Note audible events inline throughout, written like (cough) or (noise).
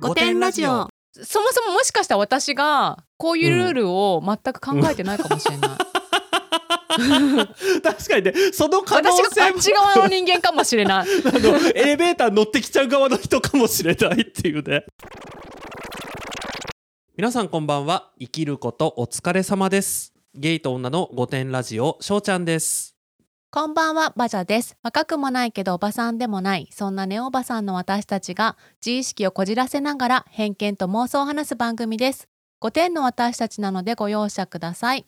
五点ラジオ。そもそももしかしたら私がこういうルールを全く考えてないかもしれない、(laughs) 確かにねその可能私が性もあっち側の人間かもしれない。あのエレベーター乗ってきちゃう側の人かもしれないっていうね。皆さんこんばんは。生きることお疲れ様です。ゲイと女の御殿ラジオしょうちゃんですこんばんはバジャです。若くもないけどおばさんでもない。そんなネオおばさんの私たちが自意識をこじらせながら偏見と妄想を話す番組です。5点の私たちなのでご容赦ください。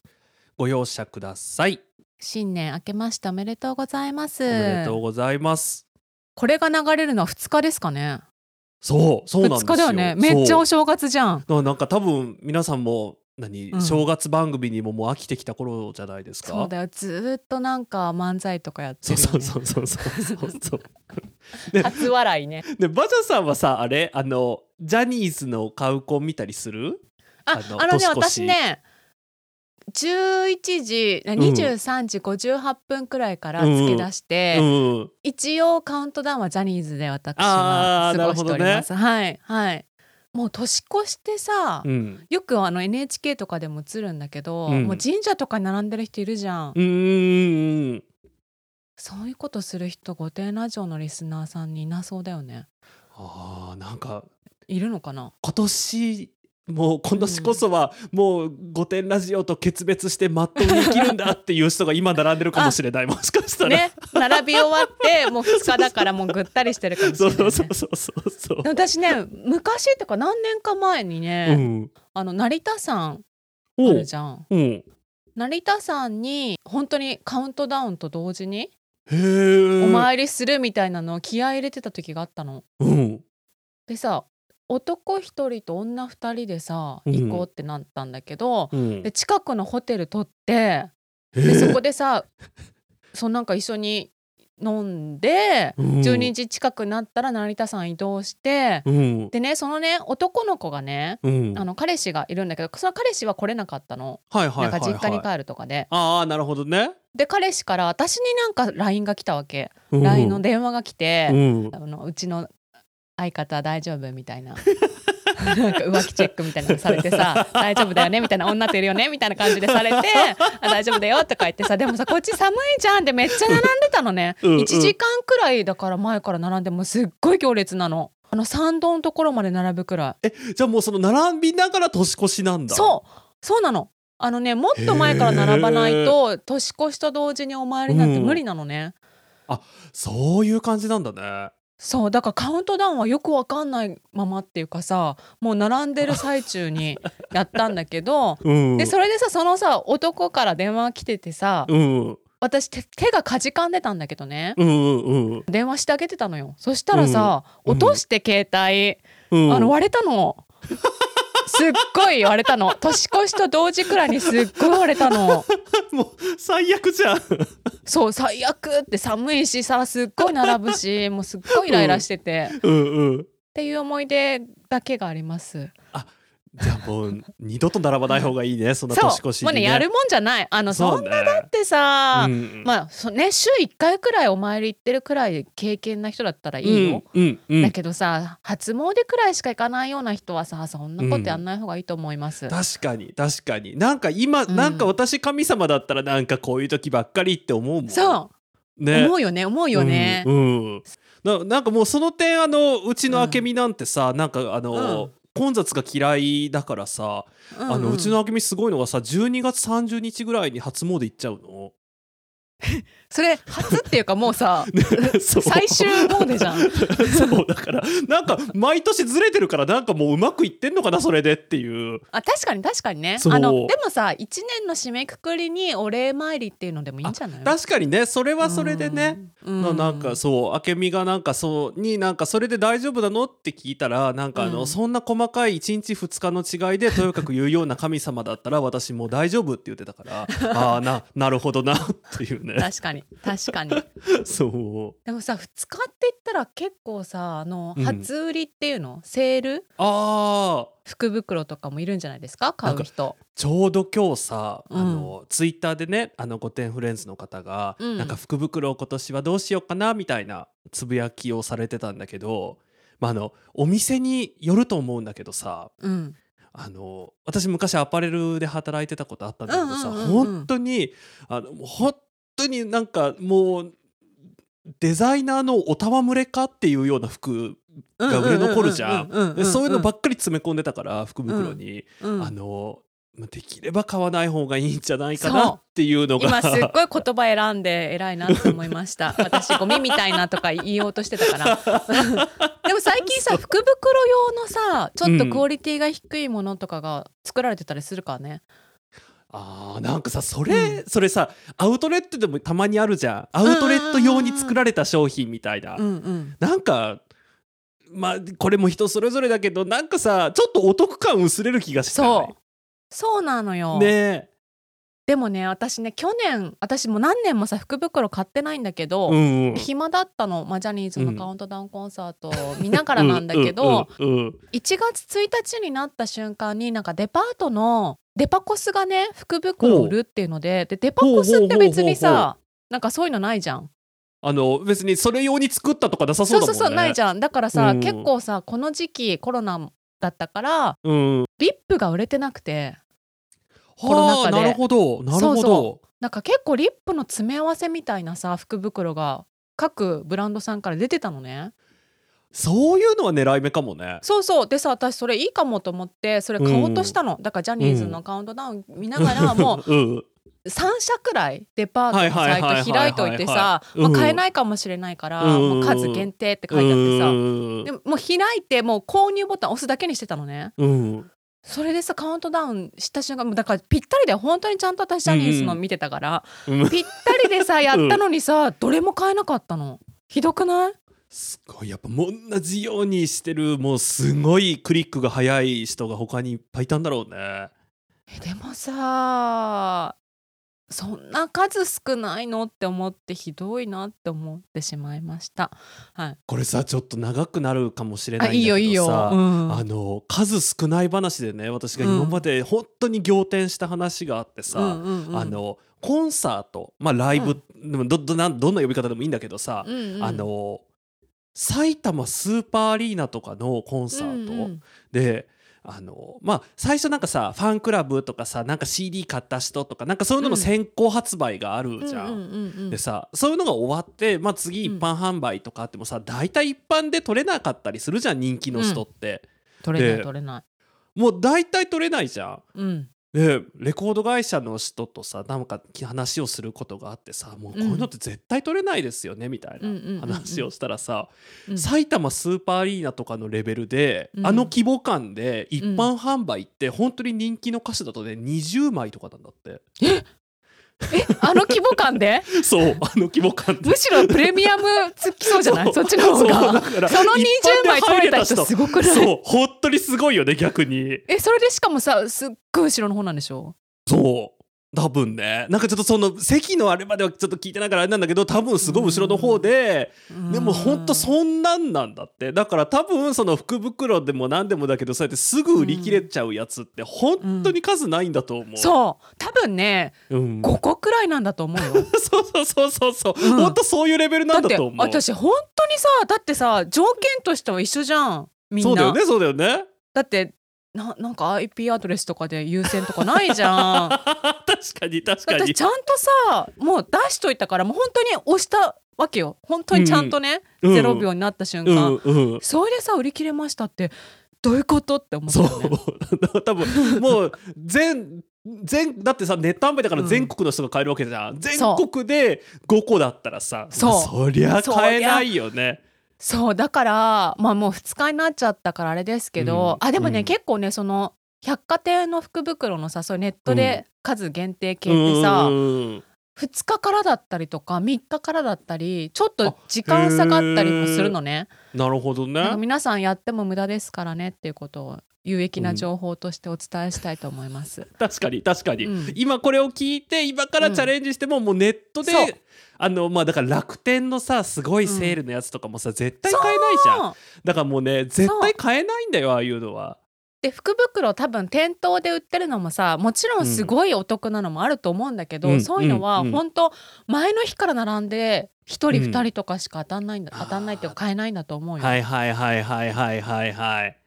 ご容赦ください。新年明けましておめでとうございます。おめでとうございます。これが流れるのは2日ですかね。そうそうなんですよ。2日だよね。めっちゃお正月じゃん。なんか多分皆さんも何、うん。正月番組にももう飽きてきた頃じゃないですか？そうだよずーっとなんか漫才とかやってそうるよ、ね、そうそうそうそうそうそう。(laughs) で初笑いね。でバジャさんはさあれ？あのジャニーズの買うコン見たりする？ああのね私ね11時23時58分くらいから付け出して、うん一応カウントダウンはジャニーズで私は過ごしております、はいはいもう年越してさ、うん。よくあの NHK とかでも映るんだけど、うん。もう神社とかに並んでる人いるじゃん、うん。そういうことする人御殿ラジオのリスナーさんにいなそうだよね。あーなんかいるのかな？今年もう今年こそはもう御殿ラジオと決別してまっとうに生きるんだっていう人が今並んでるかもしれない。もしかしたら、ね並び終わってもう2日だからもうぐったりしてるかもしれない、ね、そうそうそうそうそうで私ね昔とか何年か前にうね、ん。あの成田山あおるじゃん。う。ん成田山に本当にカウントダウンと同時にお参りするみたいなのを気合い入れてた時があったの。うん。でさ男一人と女二人でさうん行こうってなったんだけど、うん。で近くのホテル取ってへでーそこでさそのなんか一緒に飲んで、うん。12時近くなったら成田山移動して、うん。でねそのね男の子がねうん。あの彼氏がいるんだけどその彼氏は来れなかったの、はいはいはい、はい、なんか実家に帰るとかで。ああなるほどね、で彼氏から私になんか LINE が来たわけ、うん。LINE の電話が来て、うん。あのうちの相方大丈夫みたいな。なんか浮気チェックみたいなのされてさ大丈夫だよねみたいな女といるよねみたいな感じでされてあ大丈夫だよとか言ってさでもさこっち寒いじゃんってめっちゃ並んでたのね。うんうん。1時間くらいだから前から並んでもうすっごい行列なの。あの参道のところまで並ぶくらい。じゃあもうその並びながら年越しなんだ。そう。そうなの。あのねもっと前から並ばないと年越しと同時にお参りなんて無理なのね、そういう感じなんだねそうだからカウントダウンはよくわかんないままっていうかさもう並んでる最中に (laughs) やったんだけどうん。でそれでさそのさ男から電話来ててさうん。私手手がかじかんでたんだけどね。うんうんうん。電話してあげてたのよ。そしたらさ、うん。落として携帯、うん。あの割れたの (laughs) すっごい割れたの。(laughs) 年越しと同時くらいにすっごい割れたの。もう最悪じゃん。そう最悪って寒いしさすっごい並ぶしもうすっごいイライラしてて、っうんうん。ていう思い出だけがありますじゃあもう二度と並ばない方がいいねそんな年越しに、ね、もうねやるもんじゃない。あのそんね。なだってさ、うん。まあそね週1回くらいお参り行ってるくらい経験な人だったらいいよ、うんうんうん。だけどさ初詣くらいしか行かないような人はさそんなことやんない方がいいと思います、確かに確かに。なんか今、うん。なんか私神様だったらなんかこういう時ばっかりって思うもん。そう、ね。思うよね思うよね、うんうん。ななんかもうその点あのうちの明美なんてさ、なんかあの、うん混雑が嫌いだからさ、うんあのうちの明美すごいのがさ12月30日ぐらいに初詣行っちゃうの。(laughs) それ初っていうかもうさ (laughs) 最終詣じゃん。(laughs) そうだからなんか毎年ずれてるからなんかもううまくいってんのかなそれでっていう。あ確かに確かにね。あのでもさ1年の締めくくりにお礼参りっていうのでもいいんじゃない？確かにね。それはそれでね、うん。ななんかそう明美がなんかそうになんかそれで大丈夫なの？って聞いたらなんかあの、うん。そんな細かい1日2日の違いでとにかく言うような神様だったら私もう大丈夫って言ってたからああななるほどなっていうね確かに。確かに。(laughs) そう。でもさ2日って言ったら結構さあのうん。初売りっていうの、セール？ああ福袋とかもいるんじゃないですか？買う人。ちょうど今日さ、うん。あのツイッターでねあの御殿フレンズの方が、うん。なんか福袋を今年はどうしようかなみたいなつぶやきをされてたんだけどまあ、あのお店によると思うんだけどさうん。あの私昔アパレルで働いてたことあったんだけどさ、うんうんうんうん本当にあの本当になんかもうデザイナーのお戯れかっていうような服が売れ残るじゃん。そういうのばっかり詰め込んでたから福袋に、うんあのできれば買わない方がいいんじゃないかなっていうのが今すっごい言葉選んで偉いなって思いました私ゴミみたいなとか言おうとしてたからでも最近さ福袋用のさちょっとクオリティが低いものとかが作られてたりするからね、あーなんかさそれ、それさアウトレットでもたまにあるじゃん。アウトレット用に作られた商品みたいな、うんうん。なんかまあこれも人それぞれだけどなんかさちょっとお得感薄れる気がしてそう。そうなのよ、ねでもね私ね去年私もう何年もさ福袋買ってないんだけど、うんうん。暇だったの、まあ、ジャニーズのカウントダウンコンサートを見ながらなんだけど、うんうんうん1月1日になった瞬間になんかデパートのデパコスがね福袋を売るっていうのででデパコスって別にさなんかそういうのないじゃん。あの別にそれ用に作ったとかなさそだもんね。そううそうそうないじゃん。だからさ、うん。結構さこの時期コロナだったからうん。リップが売れてなくてコロナ禍で。はあなるほど。なるほど。そうそなんか結構リップの詰め合わせみたいなさ福袋が各ブランドさんから出てたのね。そういうのは狙い目かもね。そうそう。でさ私それいいかもと思ってそれ買おうとしたの、だからジャニーズのカウントダウン見ながらもううん。3社くらいデパートのサイト開いといてさまあ買えないかもしれないから、うん。もう数限定って書いてあってさ、うん。でももう開いてもう購入ボタン押すだけにしてたのね。うんそれでさカウントダウンした瞬間だからぴったりで本当にちゃんと私ジャニーズの見てたから、うん。ぴったりでさやったのにさ、どれも買えなかったの。ひどくない？すごい。やっぱ同じようにしてるもうすごいクリックが早い人が他にいっぱいいたんだろうね。えでもさそんな数少ないのって思ってひどいなって思ってしまいました。はい、これさちょっと長くなるかもしれないあんだけどさいいよいいよ。うん。あの数少ない話でね私が今まで本当に仰天した話があってさ、うんうんうん。あのコンサートまあライブ、でもどどなんどんな呼び方でもいいんだけどさ、うんうん。あの埼玉スーパーアリーナとかのコンサート、うんうん。であのまあ最初なんかさファンクラブとかさなんか CD 買った人とかなんかそういうのの先行発売があるじゃん。うんうんうんうんでさそういうのが終わって、まあ、次一般販売とかあってもさ、大体一般で取れなかったりするじゃん人気の人って、取れないで取れない。もう大体取れないじゃん。うんでレコード会社の人とさなんか話をすることがあってさもうこういうのって絶対取れないですよね、みたいうん。うんうんうんな話をしたらさ、うん。埼玉スーパーアリーナとかのレベルで、うん。あの規模感で一般販売って本当に人気の歌手だとね20枚とかなんだって。え (laughs) あの規模感で？そうあの規模感で。むしろプレミアムつきそうじゃない？そっちの方が。その20枚取れた人人すごくない？そう本当にすごいよね逆に。えそれでしかもさすっごい後ろの方なんでしょ？そう多分ね。なんかちょっとその席のあれまではちょっと聞いてないからあれなんだけど多分すごい後ろの方で、でもほんとそんなんなんだって。だから多分その福袋でも何でもだけどそうやってすぐ売り切れちゃうやつって本当に数ないんだと思う、そう。多分ねうん、5個くらいなんだと思うよ。(laughs) そうそうそうそうそう、うん。ほんとそういうレベルだってなんだと思う。私本当にさだってさ条件としては一緒じゃん。みんな。そうだよねそうだよね。だってななんか IP アドレスとかで優先とかないじゃん。(laughs) 確かに確かに。私ちゃんとさもう出しといたからもう本当に押したわけよ。本当にちゃんとね、うん。0秒になった瞬う間、んうん。それでさ売り切れましたってどういうことって思ったね。う。(laughs) 多分もう全全だってさネット販売だから全国の人が買えるわけじゃん、全国で5個だったらさそう。そりゃ買えないよねそうだからまあもう2日になっちゃったからあれですけど、うん。あでもね、うん。結構ねその百貨店の福袋のさそういうネットで数限定系ってさ、うん2日からだったりとか3日からだったりちょっと時間差があったりもするのね。なるほどね。皆さんやっても無駄ですからねっていうことを有益な情報としてお伝えしたいと思います。(laughs) 確かに確かに、うん。今これを聞いて今からチャレンジしても、もうネットであのまあだから楽天のさすごいセールのやつとかもさ、絶対買えないじゃん。だからもうね絶対買えないんだよああいうのは。で福袋多分店頭で売ってるのもさもちろんすごいお得なのもあると思うんだけど、うん。そういうのはうん。うん。本当前の日から並んで一人うん二人とかしか当たんないんだ、当たんないっていうか買えないんだと思うよ、はいはいはいはいはいはいはい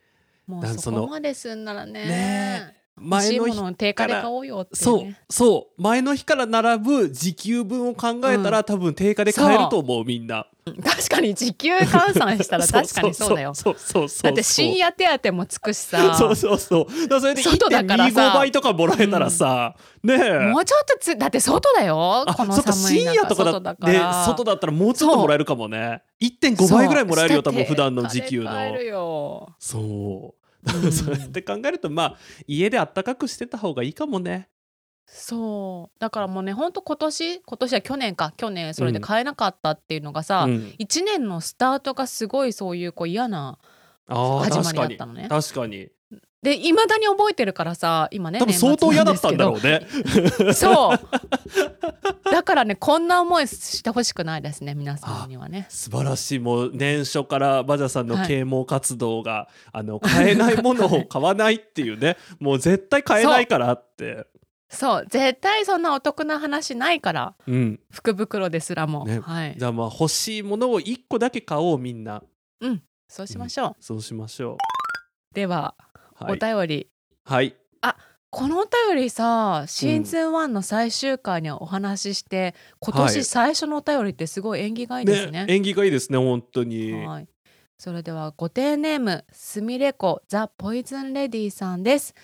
もうそこまですんならね。ね前の日のを定価で買おうよっていうそうねそう。前の日から並ぶ時給分を考えたら、うん。多分定価で買えると思うみんな。確かに時給換算したら (laughs) 確かにそうだよ。そうそうそうそうだって深夜手当もつくしさ。(laughs) そうそうそう。だそれで外だからさ。1.25倍とかもらえたらさ、ねえ。もうちょっとつだって外だよあこの寒い中。深夜とかだ外だかでら。外だったらもうちょっともらえるかもね。1.5倍ぐらいもらえるよ多分普段の時給の。そううん。(laughs) そうやって考えるとまあ家であったかくしてた方がいいかもね。そう。だからもうねほんと今年今年は去年か。去年それで買えなかったっていうのがさ、うん。1年のスタートがすごいそういうこう嫌な始まりだったのね。確かにでいまだに覚えてるからさ今ね多分相当嫌だったんだろうね。ね (laughs) そう。だからねこんな思いしてほしくないですね皆さんにはね。素晴らしい。もう年初からバジャさんのはい。啓蒙活動が、あの買えないものを買わないっていうね。(laughs) もう絶対買えないからって。そう。絶対そんなお得な話ないから。うん。福袋ですらも、ね。はい。じゃあまあ欲しいものを1個だけ買おうみんな。そうしましょう、そうしましょでは、うはい、お便り。はい、このお便りさシーズン1の最終回にお話しして、今はい。年最初のお便りってすごい縁起がいいですね。縁起がいいですね本当に。はい。それではご丁ネームすみれこザ・ポイズンレディさんです。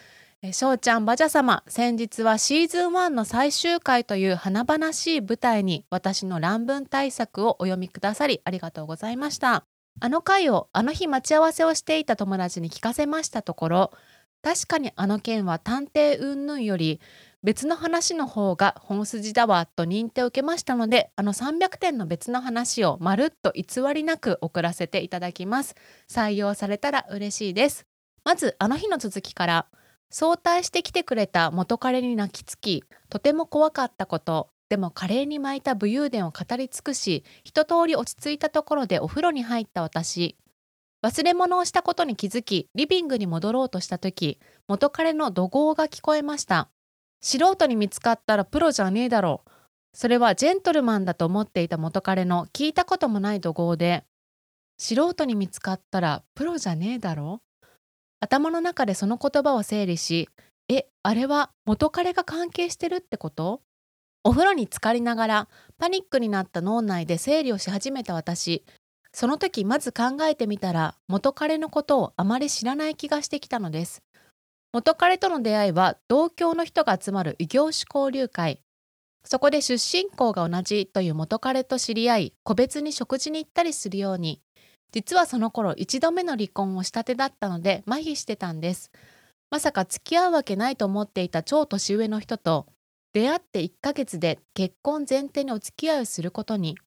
えしょうちゃんバジャ様先日はシーズン1の最終回という華々しい舞台に私の乱文対策をお読みくださりありがとうございましたあの回をあの日待ち合わせをしていた友達に聞かせましたところ確かにあの件は探偵云々より別の話の方が本筋だわと認定を受けましたのであの300点の別の話をまるっと偽りなく送らせていただきます。採用されたら嬉しいです。まずあの日の続きから早退してきてくれた元彼に泣きつきとても怖かったこと。でもカレーに巻いた武勇伝を語り尽くし一通り落ち着いたところでお風呂に入った私。忘れ物をしたことに気づきリビングに戻ろうとした時元彼の怒号が聞こえました。素人に見つかったらプロじゃねえだろそれはジェントルマンだと思っていた元彼の聞いたこともない怒号で。素人に見つかったらプロじゃねえだろ頭の中でその言葉を整理しえあれは元彼が関係してるってこと？お風呂に浸かりながらパニックになった脳内で整理をし始めた私。その時まず考えてみたら元彼のことをあまり知らない気がしてきたのです。元彼との出会いは同郷の人が集まる異業種交流会。そこで出身校が同じという元彼と知り合い個別に食事に行ったりするように。実はその頃一度目の離婚をしたてだったので麻痺してたんです。まさか付き合うわけないと思っていた超年上の人と出会って1ヶ月で結婚前提にお付き合いをすることに。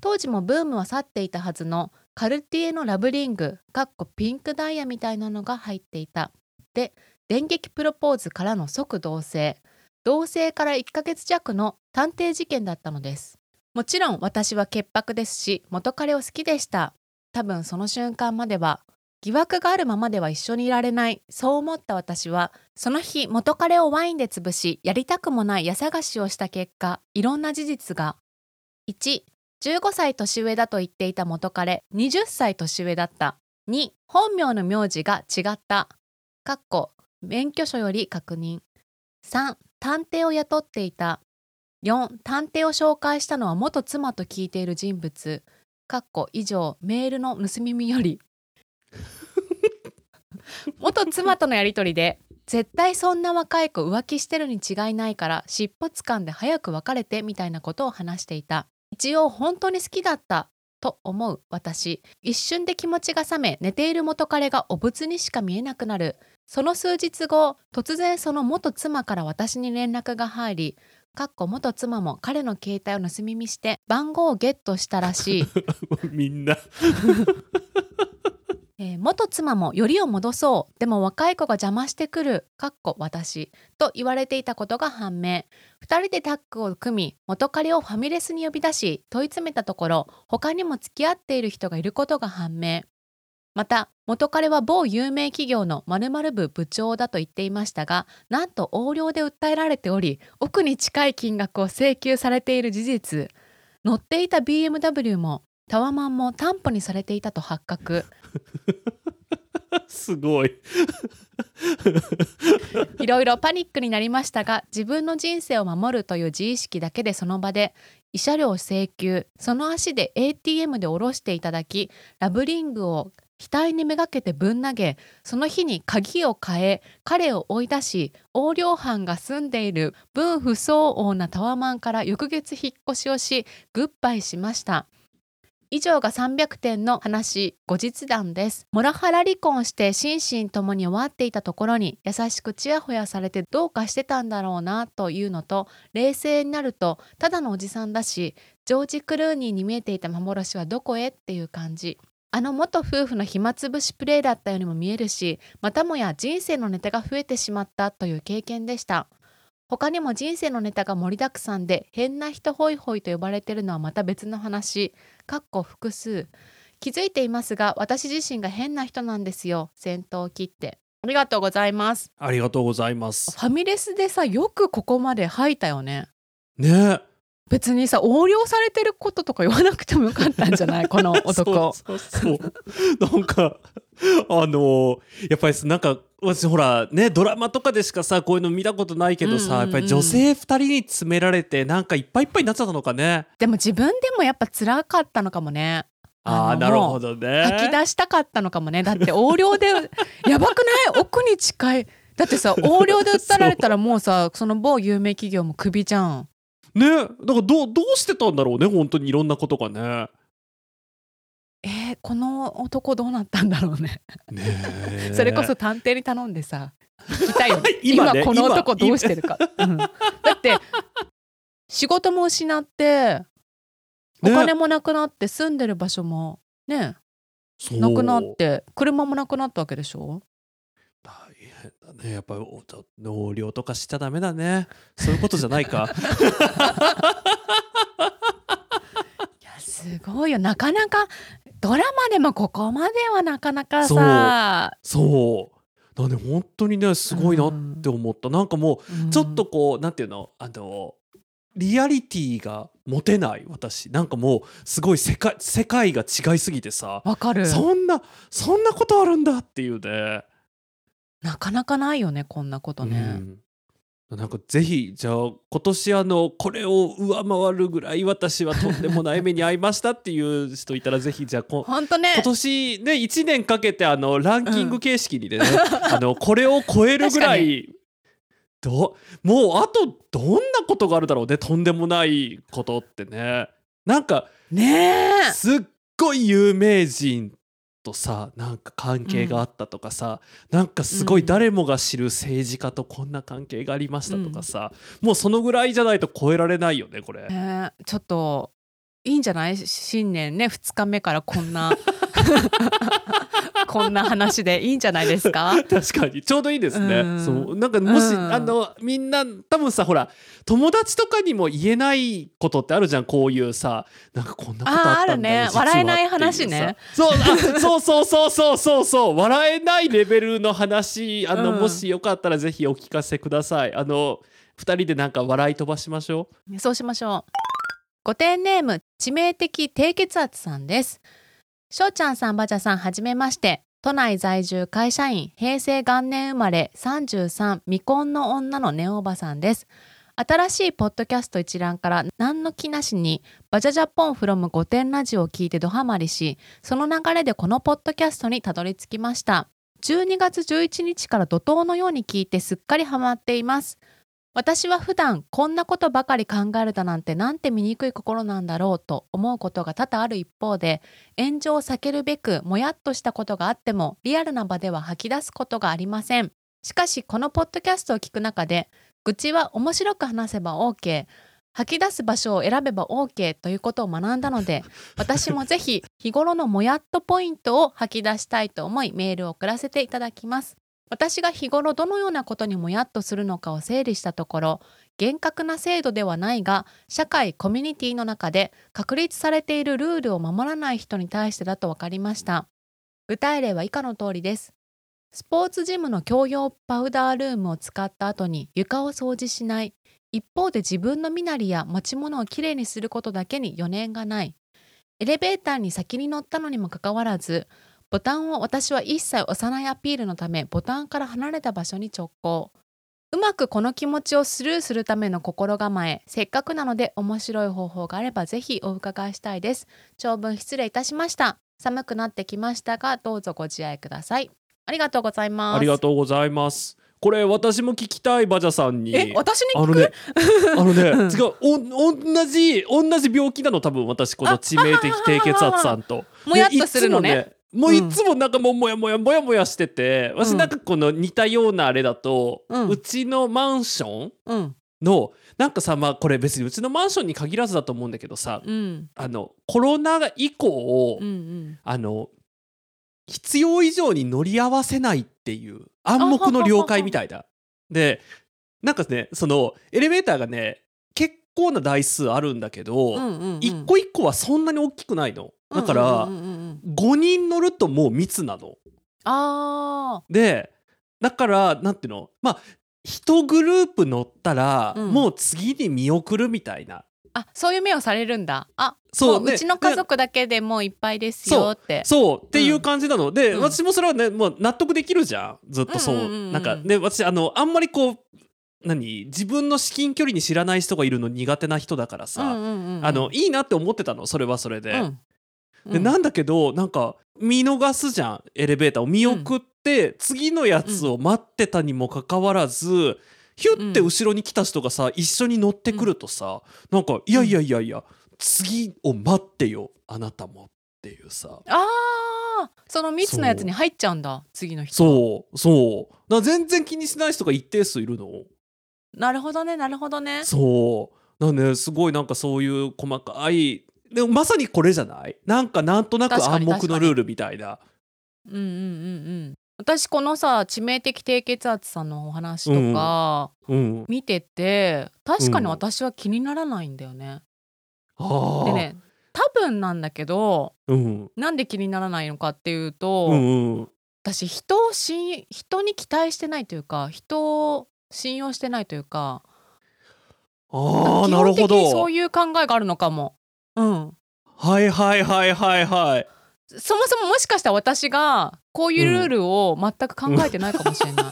当時もブームは去っていたはずのカルティエのラブリングかっこピンクダイヤみたいなのが入っていた。で電撃プロポーズからの即同棲。同棲から1ヶ月弱の探偵事件だったのです。もちろん私は潔白ですし元彼を好きでした。多分その瞬間までは疑惑があるままでは一緒にいられない。そう思った私はその日元彼をワインで潰しやりたくもない家探しをした結果いろんな事実が1 15歳年上だと言っていた元彼20歳年上だった。2本名の名字が違った。かっこ免許証より確認。3探偵を雇っていた。4探偵を紹介したのは元妻と聞いている人物。かっこ以上メールの盗み見より。元妻とのやり取りで絶対そんな若い子浮気してるに違いないから尻尾掴んで早く別れてみたいなことを話していた。一応本当に好きだったと思う私。一瞬で気持ちが冷め寝ている元彼がお仏にしか見えなくなる。その数日後突然その元妻から私に連絡が入りかっこ元妻も彼の携帯を盗み見して番号をゲットしたらしい。(laughs) みんな。えー元妻もよりを戻そう。でも若い子が邪魔してくる。かっこ私と言われていたことが判明。2人でタッグを組み元彼をファミレスに呼び出し問い詰めたところ他にも付き合っている人がいることが判明。また元彼は某有名企業の〇〇部部長だと言っていましたがなんと横領で訴えられており奥に近い金額を請求されている事実。乗っていた BMW もタワマンも担保にされていたと発覚。(laughs) すごい。(laughs) いろいろパニックになりましたが自分の人生を守るという自意識だけでその場で慰謝料請求その足で ATM で下ろしていただきラブリングを額にめがけてぶん投げその日に鍵を変え彼を追い出し横領犯が住んでいる分不相応なタワマンから翌月引っ越しをしグッバイしました以上が300点の話後日談です。モラハラ離婚して心身ともに終わっていたところに優しくちやほやされてどうかしてたんだろうなというのと冷静になるとただのおじさんだしジョージ・クルーニーに見えていた幻はどこへっていう感じ。あの元夫婦の暇つぶしプレイだったようにも見えるしまたもや人生のネタが増えてしまったという経験でした。他にも人生のネタが盛りだくさんで変な人ホイホイと呼ばれてるのはまた別の話。かっこ複数。気づいていますが私自身が変な人なんですよ。先頭を切って。ありがとうございます。ありがとうございます。ファミレスでさよくここまで吐いたよね。ね別にさ横領されてることとか言わなくてもよかったんじゃない？(laughs) この男。そうそうそう。なんかあのやっぱりなんか私ほらねドラマとかでしかさこういうの見たことないけどさ、やっぱり女性2人に詰められてなんかいっぱいいっぱいになっちゃったのかね。でも自分でもやっぱ辛かったのかもね。ああのなるほどね。吐き出したかったのかもね。だって横領でやばくない？(laughs) 奥に近い。だってさ横領で訴えられたらもうさその某有名企業もクビじゃんね。だからどうどうしてたんだろうね本当にいろんなことがね。えー、この男どうなったんだろうね。ねえ。(laughs) それこそ探偵に頼んでさ聞きたいよ。ね (laughs) 今ねこの男今どうしてるか、うん。だって仕事も失っておね金もなくなって住んでる場所もね。なくなって車もなくなったわけでしょ？ねやっぱり納涼とかしちゃダメだね。そういうことじゃないか。(laughs) いやすごいよ。なかなかドラマでもここまではなかなかさ。そう。だね本当にねすごいなって思った、なんかもうちょっとこう、なんていうの？あのリアリティが持てない私。なんかもうすごい世界世界が違いすぎてさ。わかる。そんなそんなことあるんだっていうねなかなかないよねこんなことね、うん、なんかぜひじゃあ今年あのこれを上回るぐらい私はとんでもない目に遭いましたっていう人いたらぜひじゃあこ (laughs) ね。今年ね1年かけてあのランキング形式にでね、(laughs) あのこれを超えるぐらいどもうあとどんなことがあるだろうねとんでもないことってね。なんかねえ。すっごい有名人とさなんか関係があったとかさ、なんかすごい誰もが知る政治家とこんな関係がありましたとかさ、もうそのぐらいじゃないと超えられないよねこれ。ねえちょっといいんじゃない？新年ね2日目からこんな (laughs) こんな話でいいんじゃないですか？確かに。ちょうどいいですね。うん。そう。なんかもし、うん。あのみんな多分さほら友達とかにも言えないことってあるじゃんこういうさ。なんかこんなことあったんだよあーあるね。笑えない話ね。そうあそうそうそうそうそうそう。笑えないレベルの話あの、うん。もしよかったらぜひお聞かせください。あの二人でなんか笑い飛ばしましょう？そうしましょうご点ネーム致命的低血圧さんです。しょうちゃんさんばちゃさんはじめまして。都内在住会社員平成元年生まれ33未婚の女のネオおばさんです。新しいポッドキャスト一覧から何の気なしにバジャジャポンフロム5点ラジオを聞いてドハマりしその流れでこのポッドキャストにたどり着きました。12月11日から怒涛のように聞いてすっかりハマっています。私は普段こんなことばかり考えるだなんてなんて醜い心なんだろうと思うことが多々ある一方で炎上を避けるべくもやっとしたことがあってもリアルな場では吐き出すことがありません。しかしこのポッドキャストを聞く中で愚痴は面白く話せば OK 吐き出す場所を選べば OK ということを学んだので (laughs) 私もぜひ日頃のもやっとポイントを吐き出したいと思いメールを送らせていただきます私が日頃どのようなことにもやっとするのかを整理したところ厳格な制度ではないが社会コミュニティの中で確立されているルールを守らない人に対してだと分かりました。具体例は以下の通りです。スポーツジムの共用パウダールームを使った後に床を掃除しない。一方で自分の身なりや持ち物をきれいにすることだけに余念がない。エレベーターに先に乗ったのにもかかわらずボタンを私は一切押さないアピールのためボタンから離れた場所に直行。うまくこの気持ちをスルーするための心構えせっかくなので面白い方法があればぜひお伺いしたいです。長文失礼いたしました。寒くなってきましたがどうぞご自愛ください。ありがとうございます。ありがとうございます。これ私も聞きたいバジャさんに。え私にあのね (laughs) あのね、うん。違うお同じ同じ病気なの多分私この致命的低血圧さんと。もやっとするのねももういつもなんかもうもやもやもやもやしてて、私なんかこの似たようなあれだと、ううんちのマンションうん。のなんかさまあこれ別にうちのマンションに限らずだと思うんだけどさ、うん。あのコロナ以降、うんうん。あの必要以上に乗り合わせないっていう暗黙の了解みたいだ。でなんかねそのエレベーターがね結構な台数あるんだけど、うんうんうん。一個一個はそんなに大きくないの。だから、うんうんうん。うん5人乗るともう密なの。あでだからなんていうの？まあ一グループ乗ったら、うん。もう次に見送るみたいな。ーあそういう目をされるんだ。あそう。ううちの家族だけでもういっぱいですよって。そう。っていう感じなの。で、うん。私もそれはねもう納得できるじゃん。ずっとそう,、うんうんうんうん。なんかね私あのあんまりこう何？自分の至近距離に知らない人がいるの苦手な人だからさ、うんうんうんうん。あのいいなって思ってたの。それはそれで。うんでなんだけどなんか見逃すじゃんエレベーターを。見送って、次のやつを待ってたにもかかわらず、ヒュッて後ろに来た人がさ一緒に乗ってくるとさ、なんかいやいやいやいや次を待ってよあなたもっていうさ。あーその密のやつに入っちゃうんだ次の人そうそう。だ全然気にしない人が一定数いるの。なるほどねなるほどね。そう。なんですごいなんかそういう細かいでもまさにこれじゃない？なんかなんとなく暗黙のルールみたいな。うんうんうん。うん私このさ致命的低血圧さんのお話とかうん見てて確かに私は気にならないんだよね。ああでね多分なんだけどうん。なんで気にならないのかっていううと、んうん。私人を信人に期待してないというか人を信用してないというかああ基なるほ本的にそどういう考えがあるのかも。うん、はいはいはいはいはい。そもそももしかしたら私がこういうルールを全く考えてないかもしれない。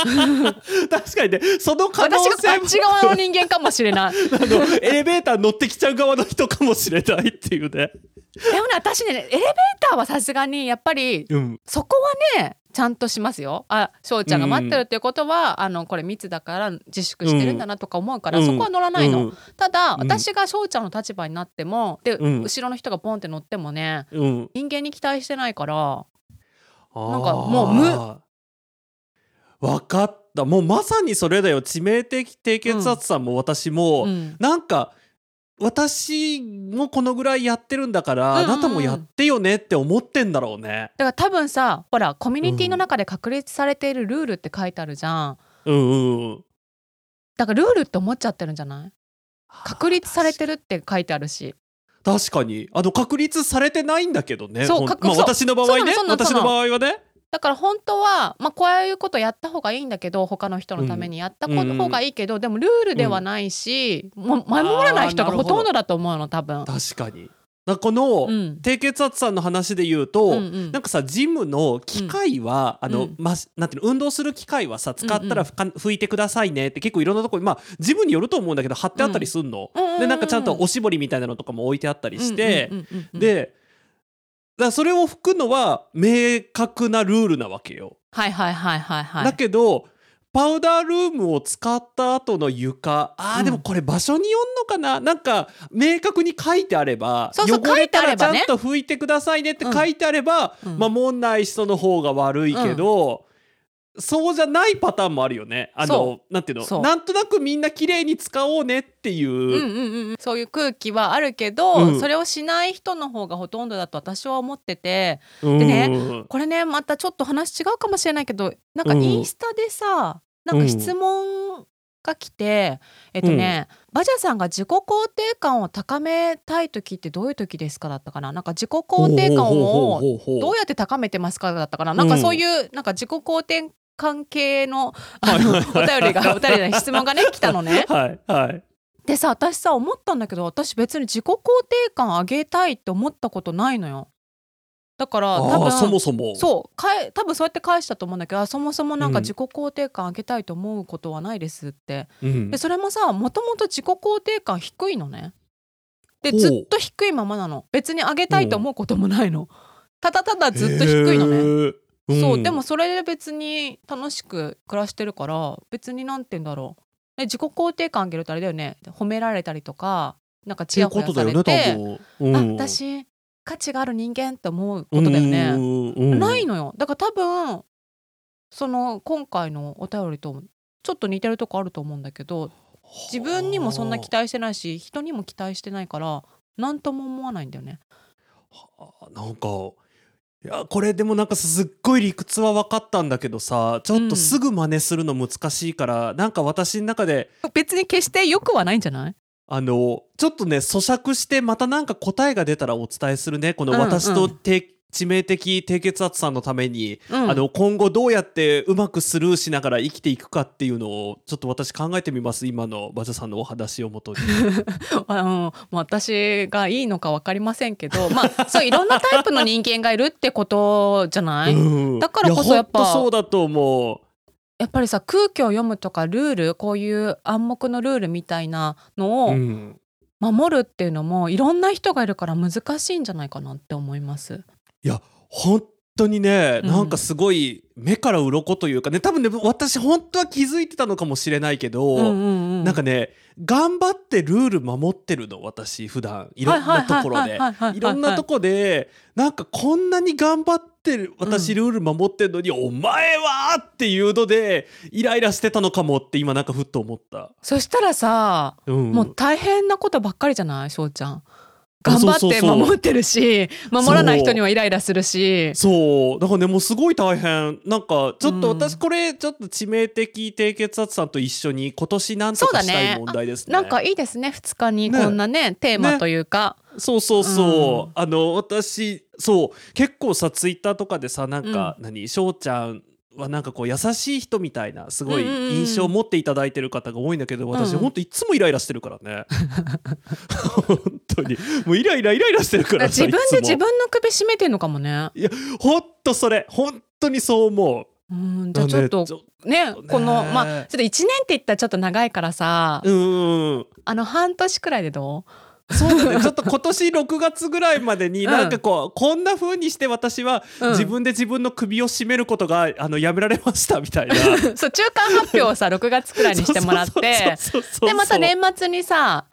(laughs) 確かにねその可能私が性もあっち側の人間かもしれない。あのエレベーター乗ってきちゃう側の人かもしれないっていうね。でもね私ねエレベーターはさすがにやっぱりうん。そこはねちゃんとしますよ。あ翔ちゃんが待ってるっていうことは、あのこれ密だから自粛してるんだなとか思うから、うん。そこは乗らないの。うん。ただ、うん。私が翔ちゃんの立場になってもで、うん。後ろの人がポンって乗ってもねうん。人間に期待してないからなんかもう無。分かった。もうまさにそれだよ。致命的低血圧さんも私も、うん。なんか私もこのぐらいやってるんだから、うんうんうんあなたもやってよねって思ってんだろうね。だから多分さほらコミュニティの中で確立されているルールって書いてあるじゃん。うんうんうん。だからルールって思っちゃってるんじゃない？確立されてるって書いてあるし。確かにあの確立されてないんだけどねそう確そう私の場合ね私の場合はねだから本当は、まあ、こういうことやった方がいいんだけど他の人のためにやったうん方がいいけど、でもルールではないし、もう守らない人がほとんどだと思うの多分。確かに。この、うん。低血圧さんの話で言うと、うんうん。なんかさジムの機械は、あの、うん。まなんていうの運動する機械はさ使ったうんうん。ら拭いてくださいねって結構いろんなところまあジムによると思うんだけど貼ってあったりすんの、うんうんうんうん。でなんかちゃんとおしぼりみたいなのとかも置いてあったりして、うんうんうんうん、でだからそれを拭くのは明確なルールなわけよ。はいはいはいはいはい。だけどパウダールームを使った後の床。あー、うん。でもこれ場所によんのかな？なんか明確に書いてあればそうそう汚れた書いてあればね。らちゃんと拭いてくださいねって書いてあれば、うん。守ん。ない人の方が悪いけど、そうじゃないパターンもあるよね。あのそなんていうの？なんとなくみんな綺麗に使おうねっていう。うんうんうん、そういう空気はあるけど、うん。それをしない人の方がほとんどだと私は思ってて。うん。でねこれねまたちょっと話違うかもしれないけどなんかうん。インスタでさ、なんか質問が来て、えっとね、バジャさんが自己肯定感を高めたい時ってどういう時ですかだったかな？なんか自己肯定感をどうやって高めてますかだったかな？なんかそういうなんか自己肯定関係のあのお便りが (laughs) お便りの質問がね来たのね。はいはい。でさ私さ思ったんだけど私別に自己肯定感上げたいって思ったことないのよ。だから多分ああそもそも。そうかえ多分そうやって返したと思うんだけどあそもそもなんうん。か自己肯定感上げたいと思うことはないですって、うん。でそれもさもともと自己肯定感低いのね。でずっと低いままなの。別に上げたいと思うこともないの。ただただずっと低いのね、へー。そうでもそれで別に楽しく暮らしてるから別になんて言うんだろう。で自己肯定感上げるとあれだよね。褒められたりとかなんかチヤホヤされて、多分、あうん、私価値がある人間って思うことだよね、うんうんないのよ。だから多分その今回のお便りとちょっと似てるとこあると思うんだけど自分にもそんな期待してないし人にも期待してないから何とも思わないんだよね。はあなんかいやこれでもなんかすっごい理屈は分かったんだけどさちょっとすぐ真似するの難しいから、なんか私の中で別に決して良くはないんじゃない？あのちょっとね咀嚼してまたなんか答えが出たらお伝えするね。このうんうん。私と低致命的低血圧さんのために、うん。あの今後どうやってうまくスルーしながら生きていくかっていうのをちょっと私考えてみます。今の馬車さんのお話をもとに。(laughs) あの私がいいのか分かりませんけどまあそういろんなタイプの人間がいるってことじゃない、うん。だからこそやっぱ。そうだと思う。やっぱりさ空気を読むとかルールこういう暗黙のルールみたいなのをうん守るっていうのもいろんな人がいるから難しいんじゃないかなって思います。いや本当にね、うん。なんかすごい目から鱗というかね多分ね私本当は気づいてたのかもしれないけど、うんうんうん。なんかね頑張ってルール守ってるの私普段。いろんなところで。いろんなとこでなんかこんなに頑張ってる私ルール守ってるのに、お前はっていうのでイライラしてたのかもって今なんかふっと思った。そしたらさ、うん、もう大変なことばっかりじゃない翔ちゃん。あ頑張って守ってるし守らない人にはイライラするし。そう。だからねもうすごい大変。なんかちょっとうん私これちょっと致命的低血圧さんと一緒に今年なんとかしたい問題ですね。なんかいいですね2日にねこんなねテーマというか、そうそうそう、うん。あの私そう。結構さツイッターとかでさなんか、何？翔ちゃんはなんかこう優しい人みたいなすごい印象を持っていただいてる方が多いんだけど私、うん。ほんといつもイライラしてるからね。(laughs) 本当に。もうイライライライラしてるからさ自分で自分の首絞めてんのかもね。ほんとそれ。本当にそう思う。うんじゃあちょっとねとね。このまあちょっと1年って言ったらちょっと長いからさ、うんあの半年くらいでどそうだね。ちょっと今年6月ぐらいまでにうん。なんかこう、こんな風にして私はうん。自分で自分の首を絞めることが、あのやめられましたみたいな。う (laughs) そう中間発表をさ (laughs) 6月くらいにしてもらってでまた年末にさ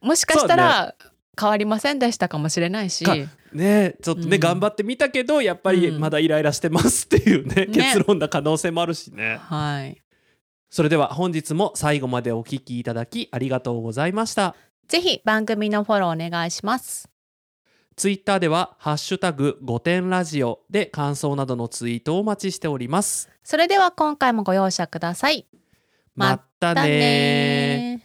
もしかしたら変わりませんでしたかもしれないし。かねちょっとね、うん。頑張ってみたけどやっぱりうん。まだイライラしてますっていうね、ね。結論な可能性もあるしね。はい。それでは本日も最後までお聞きいただきありがとうございましたぜひ番組のフォローお願いします。ツイッターでは「ハッシュタグ5点ラジオ」で感想などのツイートをお待ちしておりますそれでは今回もご容赦ください。まったね